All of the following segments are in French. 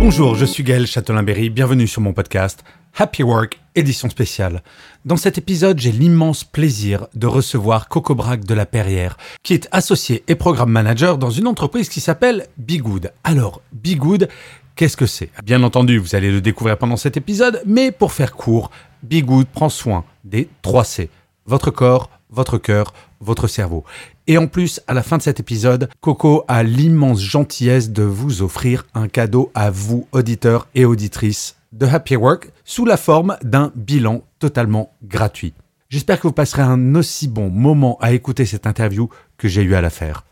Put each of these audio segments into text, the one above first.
Bonjour, je suis Gaël Châtelain-Berry, bienvenue sur mon podcast Happy Work, édition spéciale. Dans cet épisode, j'ai l'immense plaisir de recevoir Coco Braque de la Perrière, qui est associé et programme manager dans une entreprise qui s'appelle Bigood. Alors, Bigood, qu'est-ce que c'est? Bien entendu, vous allez le découvrir pendant cet épisode, mais pour faire court, Bigood prend soin des 3 C. Votre corps, votre cœur, votre cerveau. Et en plus, à la fin de cet épisode, Coco a l'immense gentillesse de vous offrir un cadeau à vous, auditeurs et auditrices de Happy Work, sous la forme d'un bilan totalement gratuit. J'espère que vous passerez un aussi bon moment à écouter cette interview que j'ai eu à la faire.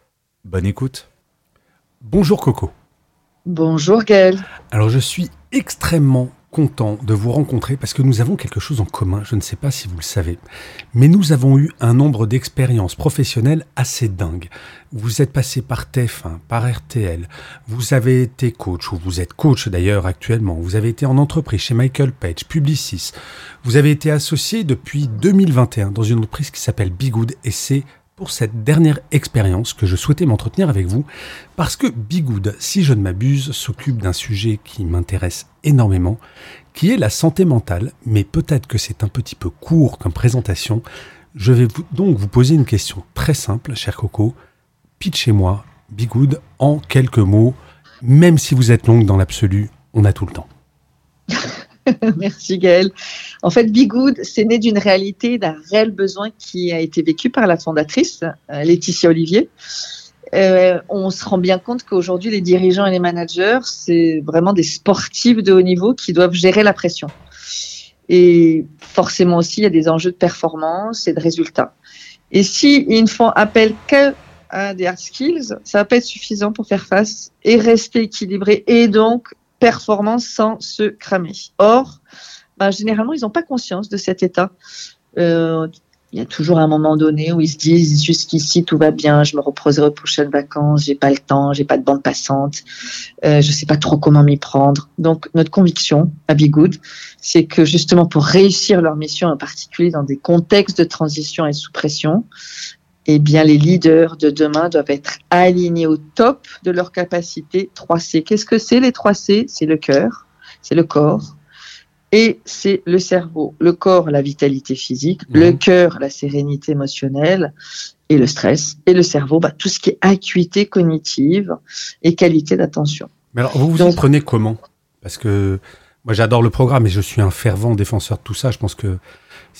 Bonne écoute. Bonjour Coco. Bonjour Gaël. Alors je suis extrêmement content de vous rencontrer parce que nous avons quelque chose en commun, je ne sais pas si vous le savez, mais nous avons eu un nombre d'expériences professionnelles assez dingues. Vous êtes passé par TF1, par RTL, vous avez été coach, ou vous êtes coach d'ailleurs actuellement, vous avez été en entreprise chez Michael Page, Publicis, vous avez été associé depuis 2021 dans une entreprise qui s'appelle Bigood et c'est pour cette dernière expérience que je souhaitais m'entretenir avec vous, parce que Bigood, si je ne m'abuse, s'occupe d'un sujet qui m'intéresse énormément, qui est la santé mentale, mais peut-être que c'est un petit peu court comme présentation. Je vais donc vous poser une question très simple, cher Coco. Pitchez-moi Bigood en quelques mots, même si vous êtes longue dans l'absolu, on a tout le temps. Merci Gaëlle. En fait, Be Good, c'est né d'une réalité, d'un réel besoin qui a été vécu par la fondatrice, euh, Laetitia Olivier. Euh, on se rend bien compte qu'aujourd'hui, les dirigeants et les managers, c'est vraiment des sportifs de haut niveau qui doivent gérer la pression. Et forcément aussi, il y a des enjeux de performance et de résultats. Et si ne font appel que à des hard skills, ça va pas être suffisant pour faire face et rester équilibré et donc performance sans se cramer. Or, ben, généralement, ils n'ont pas conscience de cet état. Euh, il y a toujours un moment donné où ils se disent jusqu'ici tout va bien, je me reposerai aux prochaines vacances, j'ai pas le temps, j'ai pas de bande passante, euh, je sais pas trop comment m'y prendre. Donc notre conviction à Be Good, c'est que justement pour réussir leur mission, en particulier dans des contextes de transition et sous pression, eh bien, les leaders de demain doivent être alignés au top de leur capacité 3C. Qu'est-ce que c'est les 3C C'est le cœur, c'est le corps et c'est le cerveau. Le corps, la vitalité physique, le mhm. cœur, la sérénité émotionnelle et le stress, et le cerveau, bah, tout ce qui est acuité cognitive et qualité d'attention. Mais alors, vous vous en prenez comment? Parce que moi, j'adore le programme et je suis un fervent défenseur de tout ça. Je pense que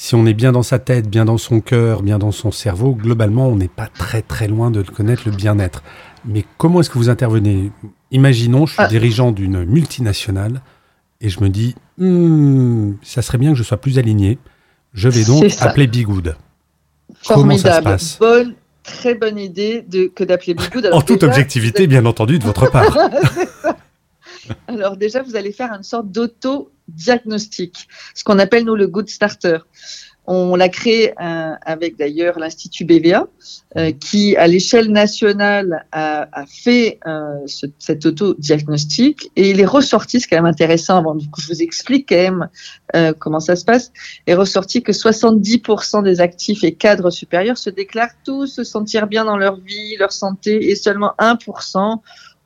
si on est bien dans sa tête, bien dans son cœur, bien dans son cerveau, globalement, on n'est pas très très loin de connaître le bien-être. Mais comment est-ce que vous intervenez? Imaginons, je suis ah. dirigeant d'une multinationale et je me dis, hmm, ça serait bien que je sois plus aligné. Je vais donc appeler Bigood. Comment ça se passe? Bonne, Très bonne idée de, que d'appeler Bigood. en toute objectivité, bien entendu, de votre part. Alors déjà, vous allez faire une sorte d'auto-diagnostic, ce qu'on appelle nous le Good Starter. On l'a créé euh, avec d'ailleurs l'Institut BVA, euh, qui à l'échelle nationale a, fait euh, cet auto-diagnostic et il est ressorti, c'est quand même intéressant avant que je vous explique quand même comment ça se passe, est ressorti que 70% des actifs et cadres supérieurs se déclarent tous se sentir bien dans leur vie, leur santé et seulement 1%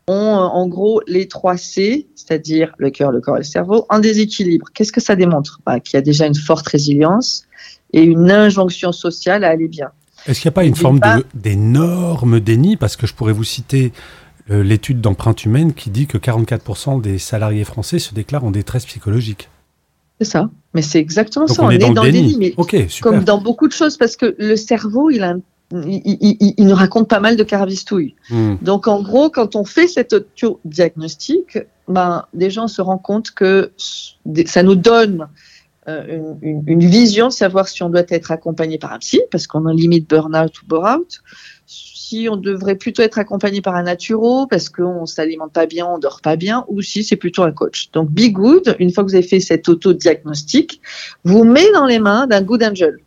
ont euh, en gros les trois C, c'est-à-dire le cœur, le corps et le cerveau, en déséquilibre. Qu'est-ce que ça démontre bah, Qu'il y a déjà une forte résilience et une injonction sociale à aller bien. Est-ce qu'il n'y a pas une forme d'énorme déni? Parce que je pourrais vous citer euh, l'étude d'empreinte humaine qui dit que 44% des salariés français se déclarent en détresse psychologique. C'est ça. Mais c'est exactement ça. On, est, dans, le déni. mais comme dans beaucoup de choses, parce que le cerveau, il a un il, nous raconte pas mal de carabistouilles. Hmm. Donc, en gros, quand on fait cet auto-diagnostic, ben, des gens se rendent compte que ça nous donne euh, une, vision de savoir si on doit être accompagné par un psy, parce qu'on a limite burn-out ou bore-out, si si on devrait plutôt être accompagné par un naturo parce qu'on s'alimente pas bien, on dort pas bien, ou si c'est plutôt un coach. Donc Be Good, une fois que vous avez fait cet auto-diagnostic, vous met dans les mains d'un Good Angel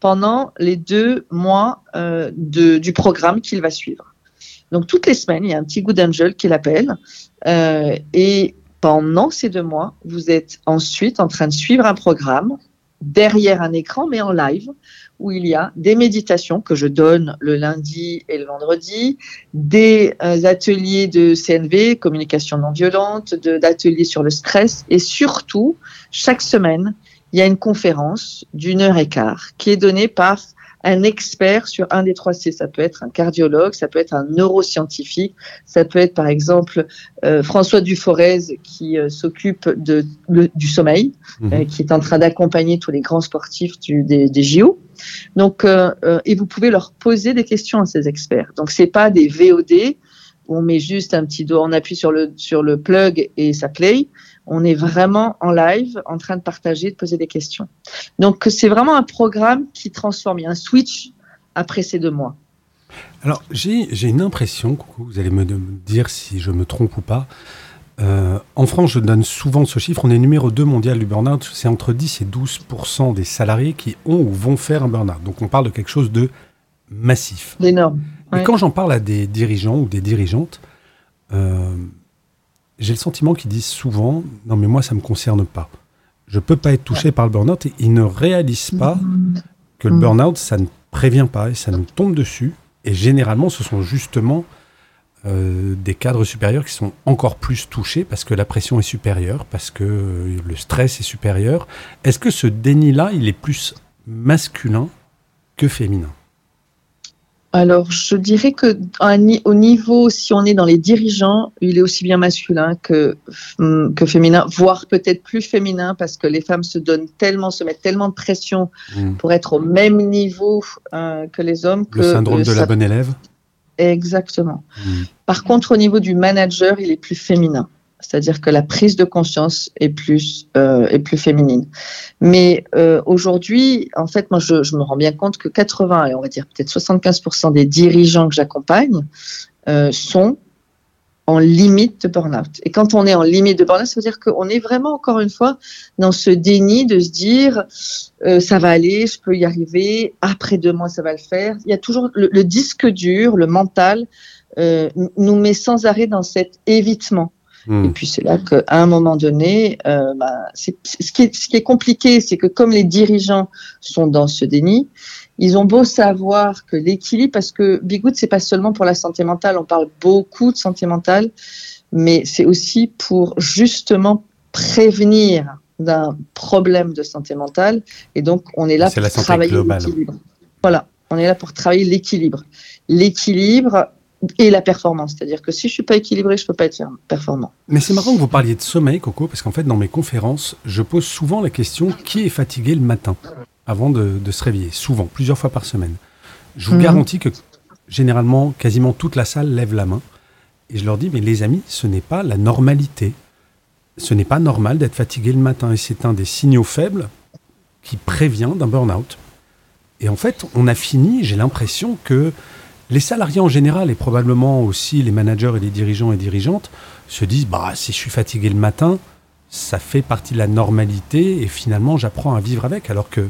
pendant les deux mois euh, du programme qu'il va suivre. Donc toutes les semaines, il y a un petit Good Angel qui l'appelle euh, et pendant ces deux mois, vous êtes ensuite en train de suivre un programme derrière un écran, mais en live, où il y a des méditations que je donne le lundi et le vendredi, des euh, ateliers de CNV, communication non violente, d'ateliers sur le stress, et surtout, chaque semaine, il y a une conférence d'une heure et quart qui est donnée par un expert sur un des trois C. Ça peut être un cardiologue, ça peut être un neuroscientifique, ça peut être par exemple euh, François Duforez qui euh, s'occupe de, du sommeil, mhm. euh, qui est en train d'accompagner tous les grands sportifs du, des, des JO. Donc, et vous pouvez leur poser des questions à ces experts. Donc, c'est pas des VOD où on met juste un petit doigt, on appuie sur le sur le plug et ça play on est vraiment en live, en train de partager, de poser des questions. Donc c'est vraiment un programme qui transforme, il y a un switch après ces deux mois. Alors j'ai une impression, vous allez me dire si je me trompe ou pas. Euh, en France, je donne souvent ce chiffre, on est numéro 2 mondial du burn-out, c'est entre 10 et 12% des salariés qui ont ou vont faire un burn-out. Donc on parle de quelque chose de massif. D'énorme. Et quand j'en parle à des dirigeants ou des dirigeantes, euh, j'ai le sentiment qu'ils disent souvent Non, mais moi, ça ne me concerne pas. Je ne peux pas être touché par le burn-out. Et ils ne réalisent pas que le burn-out, ça ne prévient pas et ça nous tombe dessus. Et généralement, ce sont justement euh, des cadres supérieurs qui sont encore plus touchés parce que la pression est supérieure, parce que euh, le stress est supérieur. Est-ce que ce déni-là, il est plus masculin que féminin? Alors, je dirais que au niveau, si on est dans les dirigeants, il est aussi bien masculin que, hum, que féminin, voire peut-être plus féminin, parce que les femmes se donnent tellement, se mettent tellement de pression mmh. pour être au même niveau euh, que les hommes. Le syndrome de la bonne élève? Exactement. Mmh. Par contre, au niveau du manager, il est plus féminin c'est-à-dire que la prise de conscience est plus euh, est plus féminine. Mais euh, aujourd'hui, en fait, moi, je, je, me rends bien compte que 80 et on va dire peut-être 75% des dirigeants que j'accompagne euh, sont en limite de burn-out. Et quand on est en limite de burn-out, ça veut dire qu'on est vraiment, encore une fois, dans ce déni de se dire euh, ça va aller, je peux y arriver, après deux mois, ça va le faire. Il y a toujours le, le disque dur, le mental, euh, nous met sans arrêt dans cet évitement. Hmm. Et puis c'est là qu'à un moment donné, euh, bah, ce, qui est, ce qui est compliqué, c'est que comme les dirigeants sont dans ce déni, ils ont beau savoir que l'équilibre, parce que Bigoud, c'est pas seulement pour la santé mentale, on parle beaucoup de santé mentale, mais c'est aussi pour justement prévenir d'un problème de santé mentale. Et donc, on est là pour travailler l'équilibre. Voilà, on est là pour travailler l'équilibre. L'équilibre, et la performance. C'est-à-dire que si je suis pas équilibré, je peux pas être performant. Mais c'est marrant que vous parliez de sommeil, Coco, parce qu'en fait, dans mes conférences, je pose souvent la question qui est fatigué le matin avant de, se réveiller? Souvent, plusieurs fois par semaine. Je vous mhm. garantis que généralement, quasiment toute la salle lève la main. Et je leur dis, mais les amis, ce n'est pas la normalité. Ce n'est pas normal d'être fatigué le matin. Et c'est un des signaux faibles qui prévient d'un burn-out. Et en fait, on a fini, j'ai l'impression que les salariés en général, et probablement aussi les managers et les dirigeants et dirigeantes, se disent bah, si je suis fatigué le matin, ça fait partie de la normalité et finalement j'apprends à vivre avec. Alors que euh,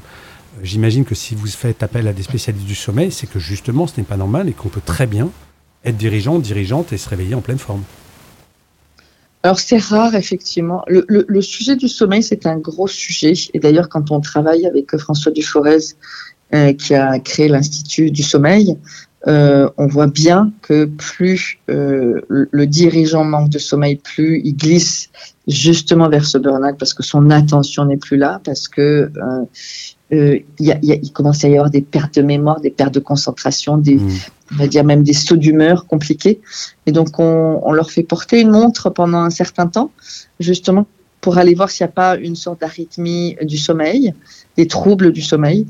j'imagine que si vous faites appel à des spécialistes du sommeil, c'est que justement ce n'est pas normal et qu'on peut très bien être dirigeant, dirigeante et se réveiller en pleine forme. Alors c'est rare effectivement. Le, sujet du sommeil c'est un gros sujet et d'ailleurs quand on travaille avec François Duforez euh, qui a créé l'Institut du sommeil, euh, on voit bien que plus euh, le dirigeant manque de sommeil, plus il glisse justement vers ce burn-out parce que son attention n'est plus là, parce que euh, il, commence à y avoir des pertes de mémoire, des pertes de concentration, des, mmh. on va dire même des sauts d'humeur compliqués. Et donc on, on, leur fait porter une montre pendant un certain temps, justement pour aller voir s'il n'y a pas une sorte d'arythmie du sommeil, des troubles du sommeil.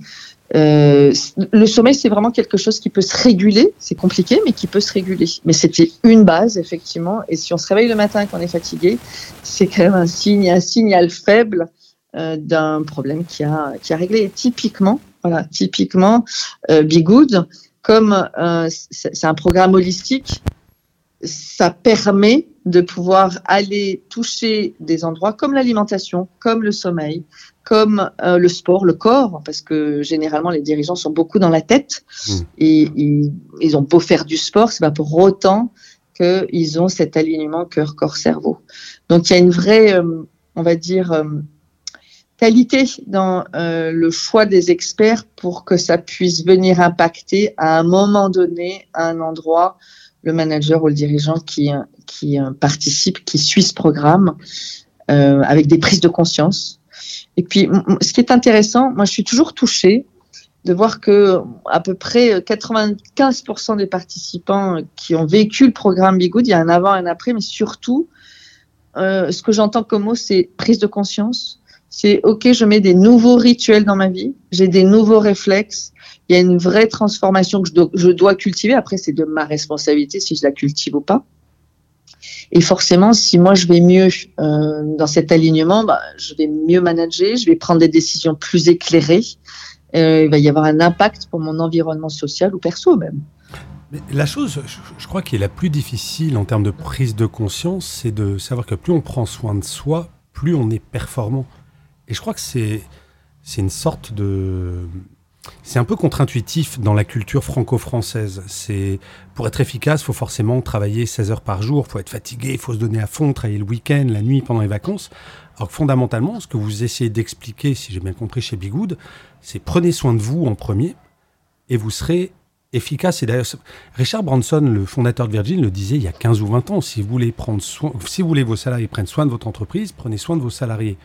Euh, le sommeil, c'est vraiment quelque chose qui peut se réguler. C'est compliqué, mais qui peut se réguler. Mais c'était une base, effectivement. Et si on se réveille le matin et qu'on est fatigué, c'est quand même un signe, un signal faible euh, d'un problème qui a, qui a réglé. Et typiquement, voilà, typiquement, euh, Be Good, comme euh, c'est un programme holistique, ça permet de pouvoir aller toucher des endroits comme l'alimentation, comme le sommeil, comme euh, le sport, le corps, parce que généralement les dirigeants sont beaucoup dans la tête mmh. et, ils ont beau faire du sport, c'est pas pour autant qu'ils ont cet alignement cœur, corps, cerveau. Donc il y a une vraie, euh, on va dire, euh, qualité dans le choix des experts pour que ça puisse venir impacter à un moment donné, à un endroit, le manager ou le dirigeant qui, qui participe, qui suit ce programme avec des prises de conscience et puis, ce qui est intéressant, moi, je suis toujours touchée de voir que à peu près 95% des participants qui ont vécu le programme Bigood, il y a un avant et un après, mais surtout, euh, ce que j'entends comme mot, c'est prise de conscience. C'est OK, je mets des nouveaux rituels dans ma vie, j'ai des nouveaux réflexes, il y a une vraie transformation que je dois, cultiver. Après, c'est de ma responsabilité si je la cultive ou pas. Et forcément, si moi je vais mieux euh, dans cet alignement, bah, je vais mieux manager, je vais prendre des décisions plus éclairées. Euh, il va y avoir un impact pour mon environnement social ou perso même. La chose, je, crois, qui est la plus difficile en termes de prise de conscience, c'est de savoir que plus on prend soin de soi, plus on est performant. Et je crois que c'est une sorte de c'est un peu contre-intuitif dans la culture franco-française. C'est pour être efficace, faut forcément travailler 16 heures par jour, faut être fatigué, faut se donner à fond, travailler le week-end, la nuit, pendant les vacances. Alors que fondamentalement, ce que vous essayez d'expliquer, si j'ai bien compris chez Bigood, c'est prenez soin de vous en premier et vous serez efficace. Et d'ailleurs, Richard Branson, le fondateur de Virgin, le disait il y a 15 ou 20 ans. Si vous voulez prendre soin, si vous voulez vos salariés prennent soin de votre entreprise, prenez soin de vos salariés.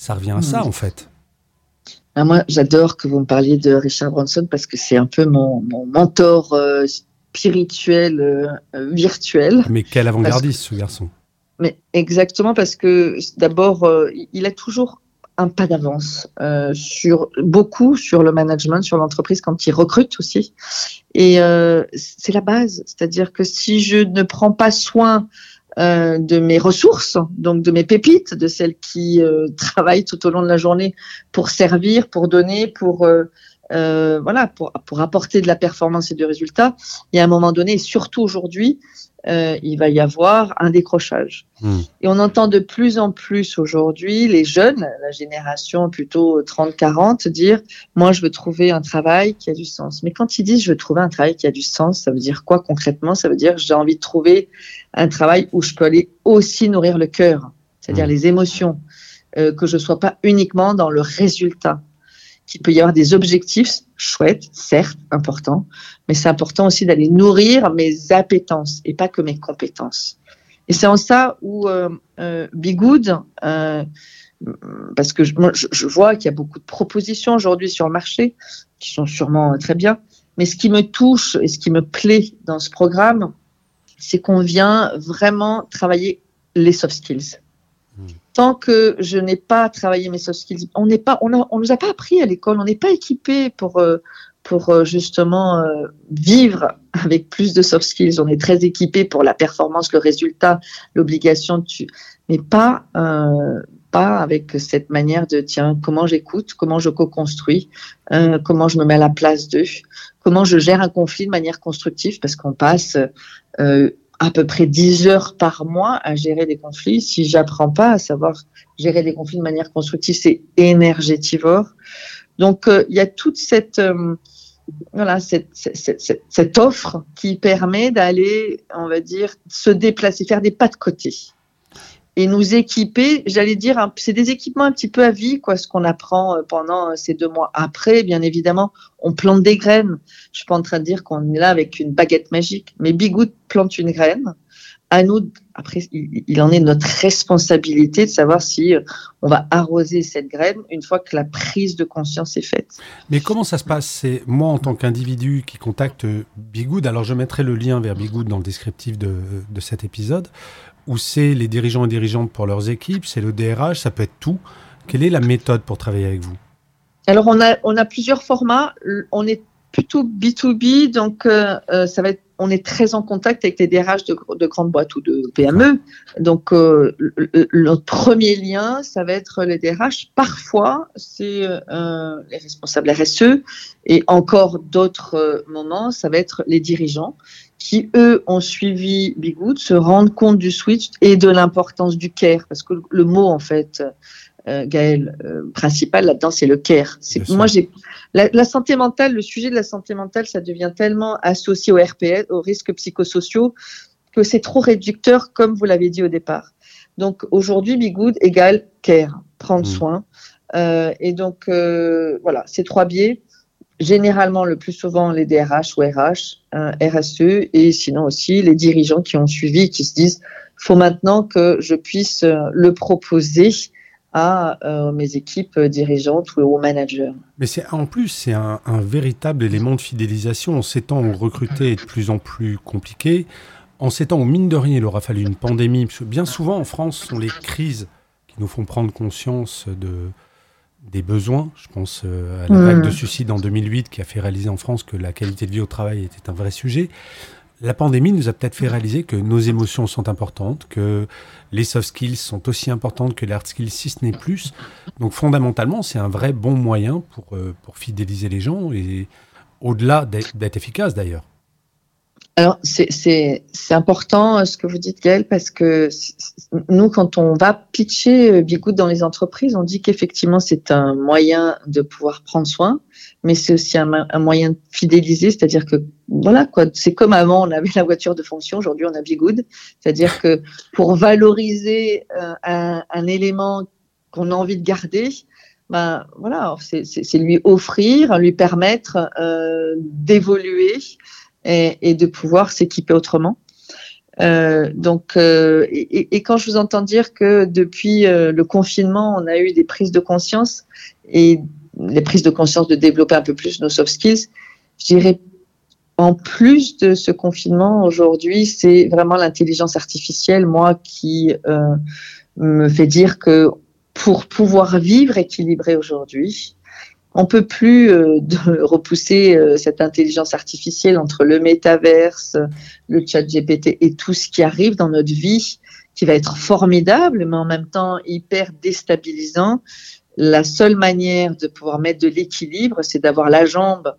Ça revient à ça, mmh. en fait. Ah, moi, j'adore que vous me parliez de Richard Branson parce que c'est un peu mon, mentor euh, spirituel, euh, euh, virtuel. Mais quel avant-gardiste, ce garçon? Mais exactement parce que d'abord, il a toujours un pas d'avance sur beaucoup sur le management, sur l'entreprise quand il recrute aussi. Et c'est la base, c'est-à-dire que si je ne prends pas soin euh, de mes ressources, donc de mes pépites, de celles qui euh, travaillent tout au long de la journée pour servir, pour donner, pour euh, voilà, pour, pour apporter de la performance et du résultat. Et à un moment donné, surtout aujourd'hui, euh, il va y avoir un décrochage. Hmm. Et on entend de plus en plus aujourd'hui les jeunes, la génération plutôt 30-40, dire Moi, je veux trouver un travail qui a du sens. Mais quand ils disent Je veux trouver un travail qui a du sens, ça veut dire quoi concrètement? Ça veut dire J'ai envie de trouver un travail où je peux aller aussi nourrir le cœur, c'est-à-dire hmm. les émotions, euh, que je ne sois pas uniquement dans le résultat qu'il peut y avoir des objectifs chouettes, certes, importants, mais c'est important aussi d'aller nourrir mes appétences et pas que mes compétences. Et c'est en ça où euh, euh, Bigood, euh, parce que je, je, vois qu'il y a beaucoup de propositions aujourd'hui sur le marché qui sont sûrement très bien, mais ce qui me touche et ce qui me plaît dans ce programme, c'est qu'on vient vraiment travailler les soft skills tant que je n'ai pas travaillé mes soft skills, on n'est pas, on, on nous a pas appris à l'école, on n'est pas équipé pour euh, pour euh, justement euh, vivre avec plus de soft skills. On est très équipé pour la performance, le résultat, l'obligation, mais pas pas avec cette manière de tiens comment j'écoute, comment je co-construis, comment je me mets à la place d'eux, comment je gère un conflit de manière constructive parce qu'on passe à peu près 10 heures par mois à gérer des conflits. Si j'apprends pas à savoir gérer des conflits de manière constructive, c'est énergétivore. Donc, euh, il y a toute cette, euh, voilà, cette, cette, cette, offre qui permet d'aller, on va dire, se déplacer, faire des pas de côté et nous équiper, j'allais dire, c'est des équipements un petit peu à vie, quoi, ce qu'on apprend euh, pendant euh, ces deux mois. Après, bien évidemment, on plante des graines. Je suis pas en train de dire qu'on est là avec une baguette magique, mais Bigoud plante une graine. À nous, après, il, en est notre responsabilité de savoir si euh, on va arroser cette graine une fois que la prise de conscience est faite. Mais comment ça se passe? C'est moi en tant qu'individu qui contacte Bigoud. Alors je mettrai le lien vers Bigoud dans le descriptif de, de cet épisode ou c'est les dirigeants et dirigeantes pour leurs équipes, c'est le DRH, ça peut être tout. Quelle est la méthode pour travailler avec vous? Alors, on a, on a plusieurs formats. On est plutôt B2B, donc ça va être on est très en contact avec les DRH de, de grandes boîtes ou de PME. Donc, euh, notre premier lien, ça va être les DRH. Parfois, c'est euh, les responsables RSE et encore d'autres euh, moments, ça va être les dirigeants qui, eux, ont suivi Bigood, se rendent compte du switch et de l'importance du care. Parce que le mot, en fait, euh, Gaël, euh, principal là-dedans, c'est le care. C'est, moi, j'ai la, santé mentale, le sujet de la santé mentale, ça devient tellement associé au RPS, aux risques psychosociaux, que c'est trop réducteur, comme vous l'avez dit au départ. Donc aujourd'hui, Be Good égale care, prendre mmh. soin. Euh, et donc voilà, ces trois biais. Généralement, le plus souvent, les DRH ou RH, RSE, et sinon aussi les dirigeants qui ont suivi, qui se disent, faut maintenant que je puisse le proposer à euh, mes équipes dirigeantes ou aux managers. Mais c'est en plus c'est un, véritable élément de fidélisation. En ces temps où recruter est de plus en plus compliqué, en ces temps où mine de rien il aura fallu une pandémie, parce que bien souvent en France ce sont les crises qui nous font prendre conscience de des besoins. Je pense euh, à la vague de mm. suicide en 2008 qui a fait réaliser en France que la qualité de vie au travail était un vrai sujet la pandémie nous a peut-être fait réaliser que nos émotions sont importantes, que les soft skills sont aussi importantes que les hard skills, si ce n'est plus. Donc fondamentalement, c'est un vrai bon moyen pour, euh, pour fidéliser les gens et au-delà d'être efficace d'ailleurs. Alors, c'est important euh, ce que vous dites, Gaëlle, parce que nous, quand on va pitcher euh, Bigoud dans les entreprises, on dit qu'effectivement, c'est un moyen de pouvoir prendre soin, mais c'est aussi un, moyen de fidéliser, c'est-à-dire que, voilà, quoi, c'est comme avant, on avait la voiture de fonction, aujourd'hui, on a Bigoud, c'est-à-dire que pour valoriser euh, un, élément qu'on a envie de garder, ben voilà, c'est lui offrir, lui permettre d'évoluer et, de pouvoir s'équiper autrement. Euh, donc, euh, et, quand je vous entends dire que depuis euh, le confinement, on a eu des prises de conscience et les prises de conscience de développer un peu plus nos soft skills, je dirais en plus de ce confinement aujourd'hui, c'est vraiment l'intelligence artificielle, moi, qui me fait dire que pour pouvoir vivre équilibré aujourd'hui, on peut plus euh, repousser euh, cette intelligence artificielle entre le métaverse, le chat GPT et tout ce qui arrive dans notre vie, qui va être formidable, mais en même temps hyper déstabilisant. La seule manière de pouvoir mettre de l'équilibre, c'est d'avoir la jambe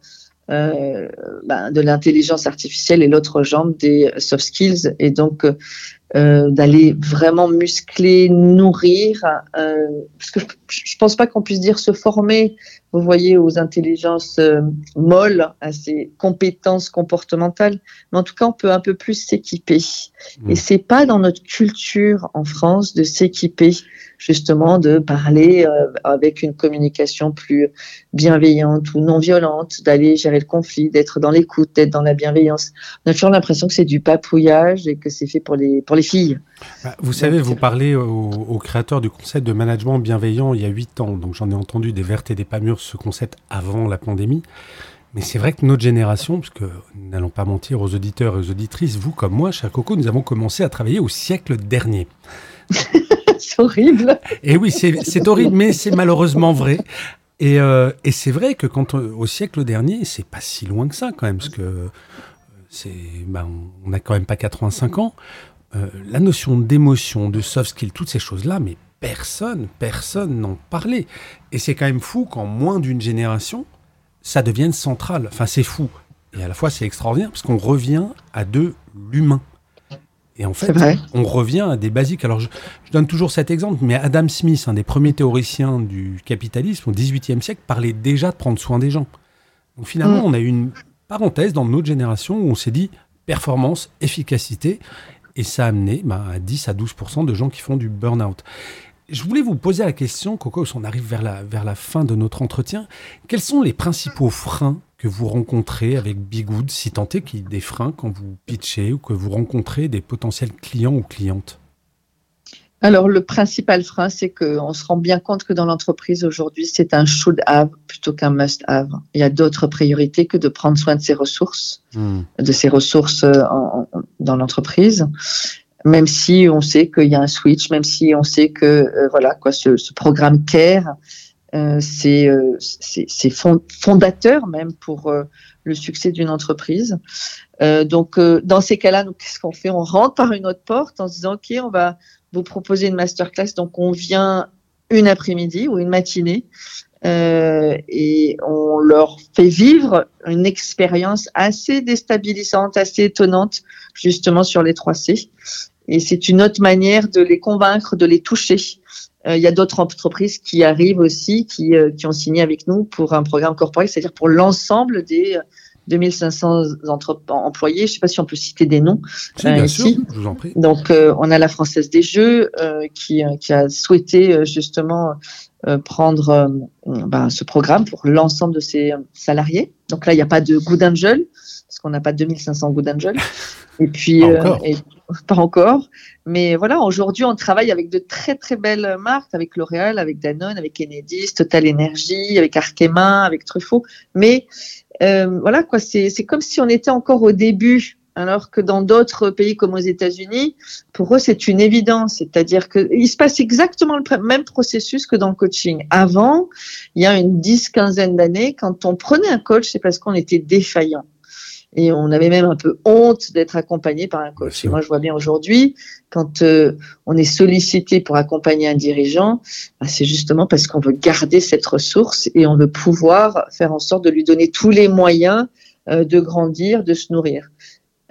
euh, ben, de l'intelligence artificielle et l'autre jambe des soft skills. Et donc, euh, d'aller vraiment muscler, nourrir, euh, parce que je, ne pense pas qu'on puisse dire se former, vous voyez, aux intelligences euh, molles, à ces compétences comportementales, mais en tout cas, on peut un peu plus s'équiper. Mmh. Et c'est pas dans notre culture en France de s'équiper justement de parler avec une communication plus bienveillante ou non violente, d'aller gérer le conflit, d'être dans l'écoute, d'être dans la bienveillance. On a toujours l'impression que c'est du papouillage et que c'est fait pour les, pour les filles. Bah, vous savez, vous parlez au, créateur du concept de management bienveillant il y a huit ans, donc j'en ai entendu des vertes et des pas mûres ce concept avant la pandémie. Mais c'est vrai que notre génération, parce que n'allons pas mentir aux auditeurs et aux auditrices, vous comme moi, cher Coco, nous avons commencé à travailler au siècle dernier. c'est horrible. Et oui, c'est horrible, mais c'est malheureusement vrai. Et, euh, et c'est vrai que quand au siècle dernier, c'est pas si loin que ça quand même, parce que euh, c'est, ben, on n'a quand même pas 85 ans. Euh, la notion d'émotion, de soft skill, toutes ces choses-là, mais personne, personne n'en parlait. Et c'est quand même fou qu'en moins d'une génération, ça devienne central. Enfin, c'est fou. Et à la fois, c'est extraordinaire parce qu'on revient à de l'humain. Et en fait, on revient à des basiques. Alors, je, donne toujours cet exemple, mais Adam Smith, un des premiers théoriciens du capitalisme au XVIIIe siècle, parlait déjà de prendre soin des gens. Donc finalement, mm. on a eu une parenthèse dans notre génération où on s'est dit performance, efficacité, et ça a amené bah, à 10 à 12% de gens qui font du burn-out. Je voulais vous poser la question, Coco, on arrive vers la, vers la fin de notre entretien. Quels sont les principaux freins que vous rencontrez avec Bigood, si tant est qu'il y ait des freins quand vous pitchez ou que vous rencontrez des potentiels clients ou clientes? Alors, le principal frein, c'est qu'on se rend bien compte que dans l'entreprise aujourd'hui, c'est un should have plutôt qu'un must have. Il y a d'autres priorités que de prendre soin de ses ressources, hmm. de ses ressources euh, dans l'entreprise. Même si on sait qu'il y a un switch, même si on sait que euh, voilà quoi, ce, ce programme Care c'est fondateur même pour le succès d'une entreprise. donc, dans ces cas-là, qu'est-ce qu'on fait? On rentre par une autre porte en se disant, OK, on va vous proposer une masterclass. Donc, on vient une après-midi ou une matinée euh, et on leur fait vivre une expérience assez déstabilisante, assez étonnante, justement sur les 3 C. Et c'est une autre manière de les convaincre, de les toucher. Euh, il y a d'autres entreprises qui arrivent aussi, qui, euh, qui ont signé avec nous pour un programme corporel, c'est-à-dire pour l'ensemble des 2500 employés. Je ne sais pas si on peut citer des noms. bien sûr, je vous en prie. Donc, on a la Française des Jeux qui, qui, a souhaité justement euh, prendre euh, ben, ce programme pour l'ensemble de ses salariés. Donc là, il n'y a pas de Good Angel, parce qu'on n'a pas 2500 Good Angel. Et puis, pas encore. Euh, pas encore. Mais voilà, aujourd'hui, on travaille avec de très très belles marques, avec L'Oréal, avec Danone, avec Enedis, Total Energy, avec Arkema, avec Truffaut. Mais voilà, quoi, c'est comme si on était encore au début alors que dans d'autres pays comme aux États-Unis, pour eux, c'est une évidence. C'est-à-dire qu'il se passe exactement le même processus que dans le coaching. Avant, il y a une dix, quinzaine d'années, quand on prenait un coach, c'est parce qu'on était défaillant. Et on avait même un peu honte d'être accompagné par un coach. Et moi, je vois bien aujourd'hui, quand euh, on est sollicité pour accompagner un dirigeant, bah, c'est justement parce qu'on veut garder cette ressource et on veut pouvoir faire en sorte de lui donner tous les moyens euh, de grandir, de se nourrir.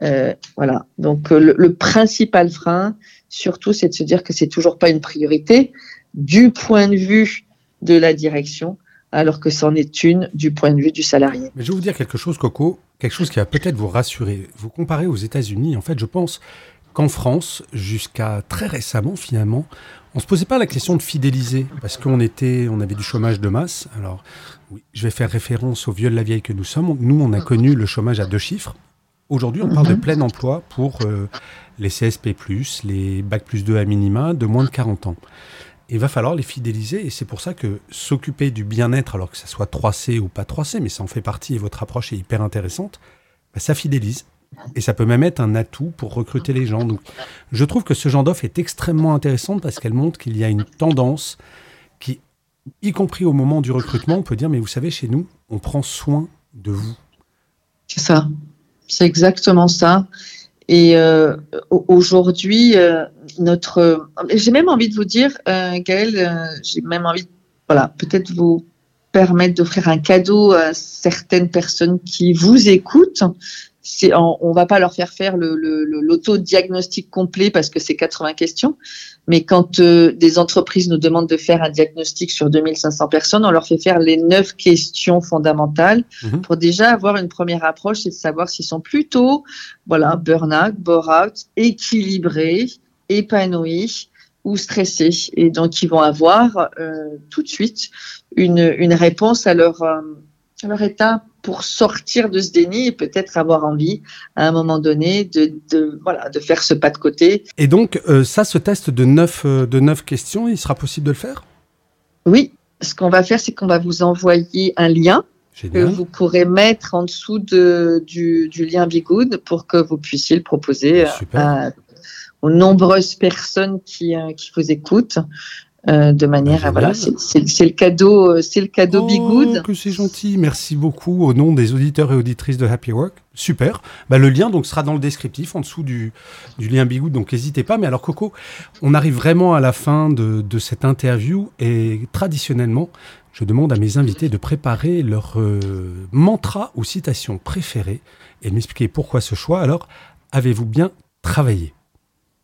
Euh, voilà. Donc euh, le, principal frein, surtout, c'est de se dire que c'est toujours pas une priorité du point de vue de la direction, alors que c'en est une du point de vue du salarié. Mais je vais vous dire quelque chose, Coco, quelque chose qui va peut-être vous rassurer. Vous comparez aux États-Unis, en fait, je pense qu'en France, jusqu'à très récemment, finalement, on se posait pas la question de fidéliser parce qu'on était, on avait du chômage de masse. Alors, oui, je vais faire référence au vieux de la vieille que nous sommes. Nous, on a connu le chômage à deux chiffres. Aujourd'hui, on parle de mhm. plein emploi pour euh, les CSP+, les Bac plus 2 à minima de moins de 40 ans. Il va falloir les fidéliser et c'est pour ça que s'occuper du bien-être, alors que ça soit 3C ou pas 3C, mais ça en fait partie et votre approche est hyper intéressante, bah, ça fidélise. Et ça peut même être un atout pour recruter les gens. Donc, je trouve que ce genre d'offre est extrêmement intéressante parce qu'elle montre qu'il y a une tendance qui, y compris au moment du recrutement, on peut dire, mais vous savez, chez nous, on prend soin de vous. C'est ça. C'est exactement ça. Et euh, aujourd'hui, euh, notre, j'ai même envie de vous dire, euh, Gaël, euh, j'ai même envie, de, voilà, peut-être vous permettre d'offrir un cadeau à certaines personnes qui vous écoutent on, on va pas leur faire faire le, l'auto-diagnostic complet parce que c'est 80 questions, mais quand euh, des entreprises nous demandent de faire un diagnostic sur 2500 personnes, on leur fait faire les neuf questions fondamentales mhm. pour déjà avoir une première approche et de savoir s'ils sont plutôt, voilà, burn-out, bore-out, équilibrés, épanouis ou stressés. Et donc, ils vont avoir euh, tout de suite une, une réponse à leur, euh, leur état pour sortir de ce déni et peut-être avoir envie à un moment donné de, de, voilà, de faire ce pas de côté. Et donc euh, ça, ce test de neuf, euh, de neuf questions, il sera possible de le faire? Oui, ce qu'on va faire, c'est qu'on va vous envoyer un lien que vous pourrez mettre en dessous de, du, du lien Bigood pour que vous puissiez le proposer à, aux nombreuses personnes qui, euh, qui vous écoutent. Euh, de manière à voilà, c'est le cadeau, euh, c'est le cadeau oh, Que c'est gentil, merci beaucoup au nom des auditeurs et auditrices de Happy Work. Super. Bah, le lien donc sera dans le descriptif en dessous du, du lien Bigood, donc n'hésitez pas. Mais alors Coco, on arrive vraiment à la fin de, de cette interview et traditionnellement, je demande à mes invités de préparer leur euh, mantra ou citation préférée et de m'expliquer pourquoi ce choix. Alors, avez-vous bien travaillé?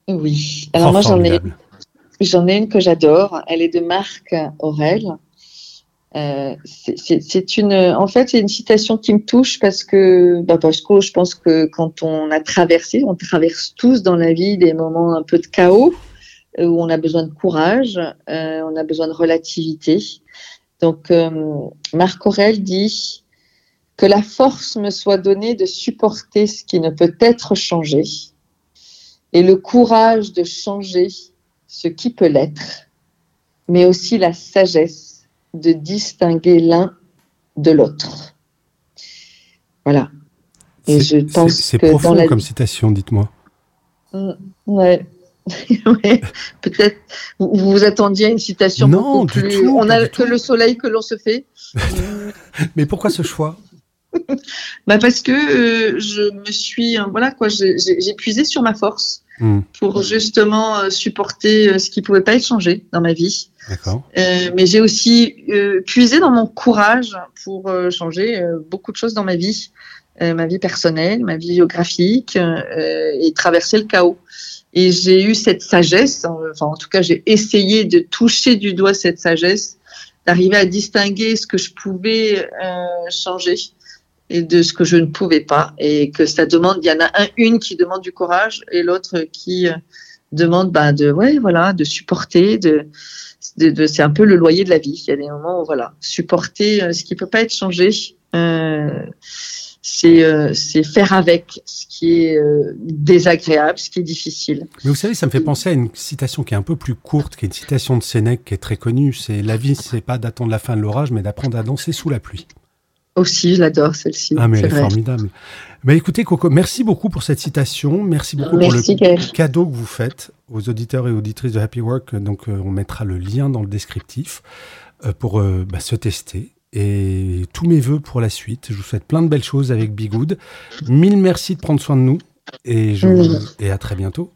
Oui. Alors moi j'en ai J'en ai une que j'adore. Elle est de Marc Aurel. Euh, c'est une, en fait, c'est une citation qui me touche parce que, bah parce que je pense que quand on a traversé, on traverse tous dans la vie des moments un peu de chaos euh, où on a besoin de courage, euh, on a besoin de relativité. Donc, euh, Marc Aurel dit que la force me soit donnée de supporter ce qui ne peut être changé et le courage de changer ce qui peut l'être, mais aussi la sagesse de distinguer l'un de l'autre. Voilà. Et je pense c'est profond comme citation, dites-moi. Mm, ouais. ouais, peut-être vous, vous attendiez à une citation Non, beaucoup du plus. tout, on a du que tout. le soleil que l'on se fait. Mais pourquoi ce choix? Bah parce que euh, je me suis, euh, voilà quoi, j'ai puisé sur ma force Hmm, pour justement euh, supporter euh, ce qui pouvait pas être changé dans ma vie. Euh, mais j'ai aussi euh, puisé dans mon courage pour euh, changer beaucoup de choses dans ma vie, ma vie personnelle, ma vie géographique, et traverser le chaos. Et j'ai eu cette sagesse, hein, enfin en tout cas j'ai essayé de toucher du doigt cette sagesse, d'arriver à distinguer ce que je pouvais changer et de ce que je ne pouvais pas, et que ça demande, il y en a un, une qui demande du courage et l'autre qui euh, demande bah, de, ouais, voilà, de supporter, de, de, c'est un peu le loyer de la vie. Il y a des moments où voilà, supporter euh, ce qui peut pas être changé, euh, c'est euh, faire avec ce qui est désagréable, ce qui est difficile. Mais vous savez, ça me fait penser à une citation qui est un peu plus courte, qui est une citation de Sénèque qui est très connue. C'est la vie, c'est pas d'attendre la fin de l'orage, mais d'apprendre à danser sous la pluie. Aussi, je l'adore celle-ci. Ah, mais elle est formidable. Bah, écoutez, Coco, merci beaucoup pour cette citation. Merci beaucoup Merci, pour le Gaël. cadeau que vous faites aux auditeurs et auditrices de Happy Work. Donc, euh, on mettra le lien dans le descriptif euh, pour euh, bah, se tester. Et tous mes voeux pour la suite. Je vous souhaite plein de belles choses avec Bigood. Mille merci de prendre soin de nous. Et, je vous- et à très bientôt.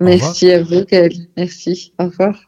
Merci à vous, Gaël. Merci. Au revoir.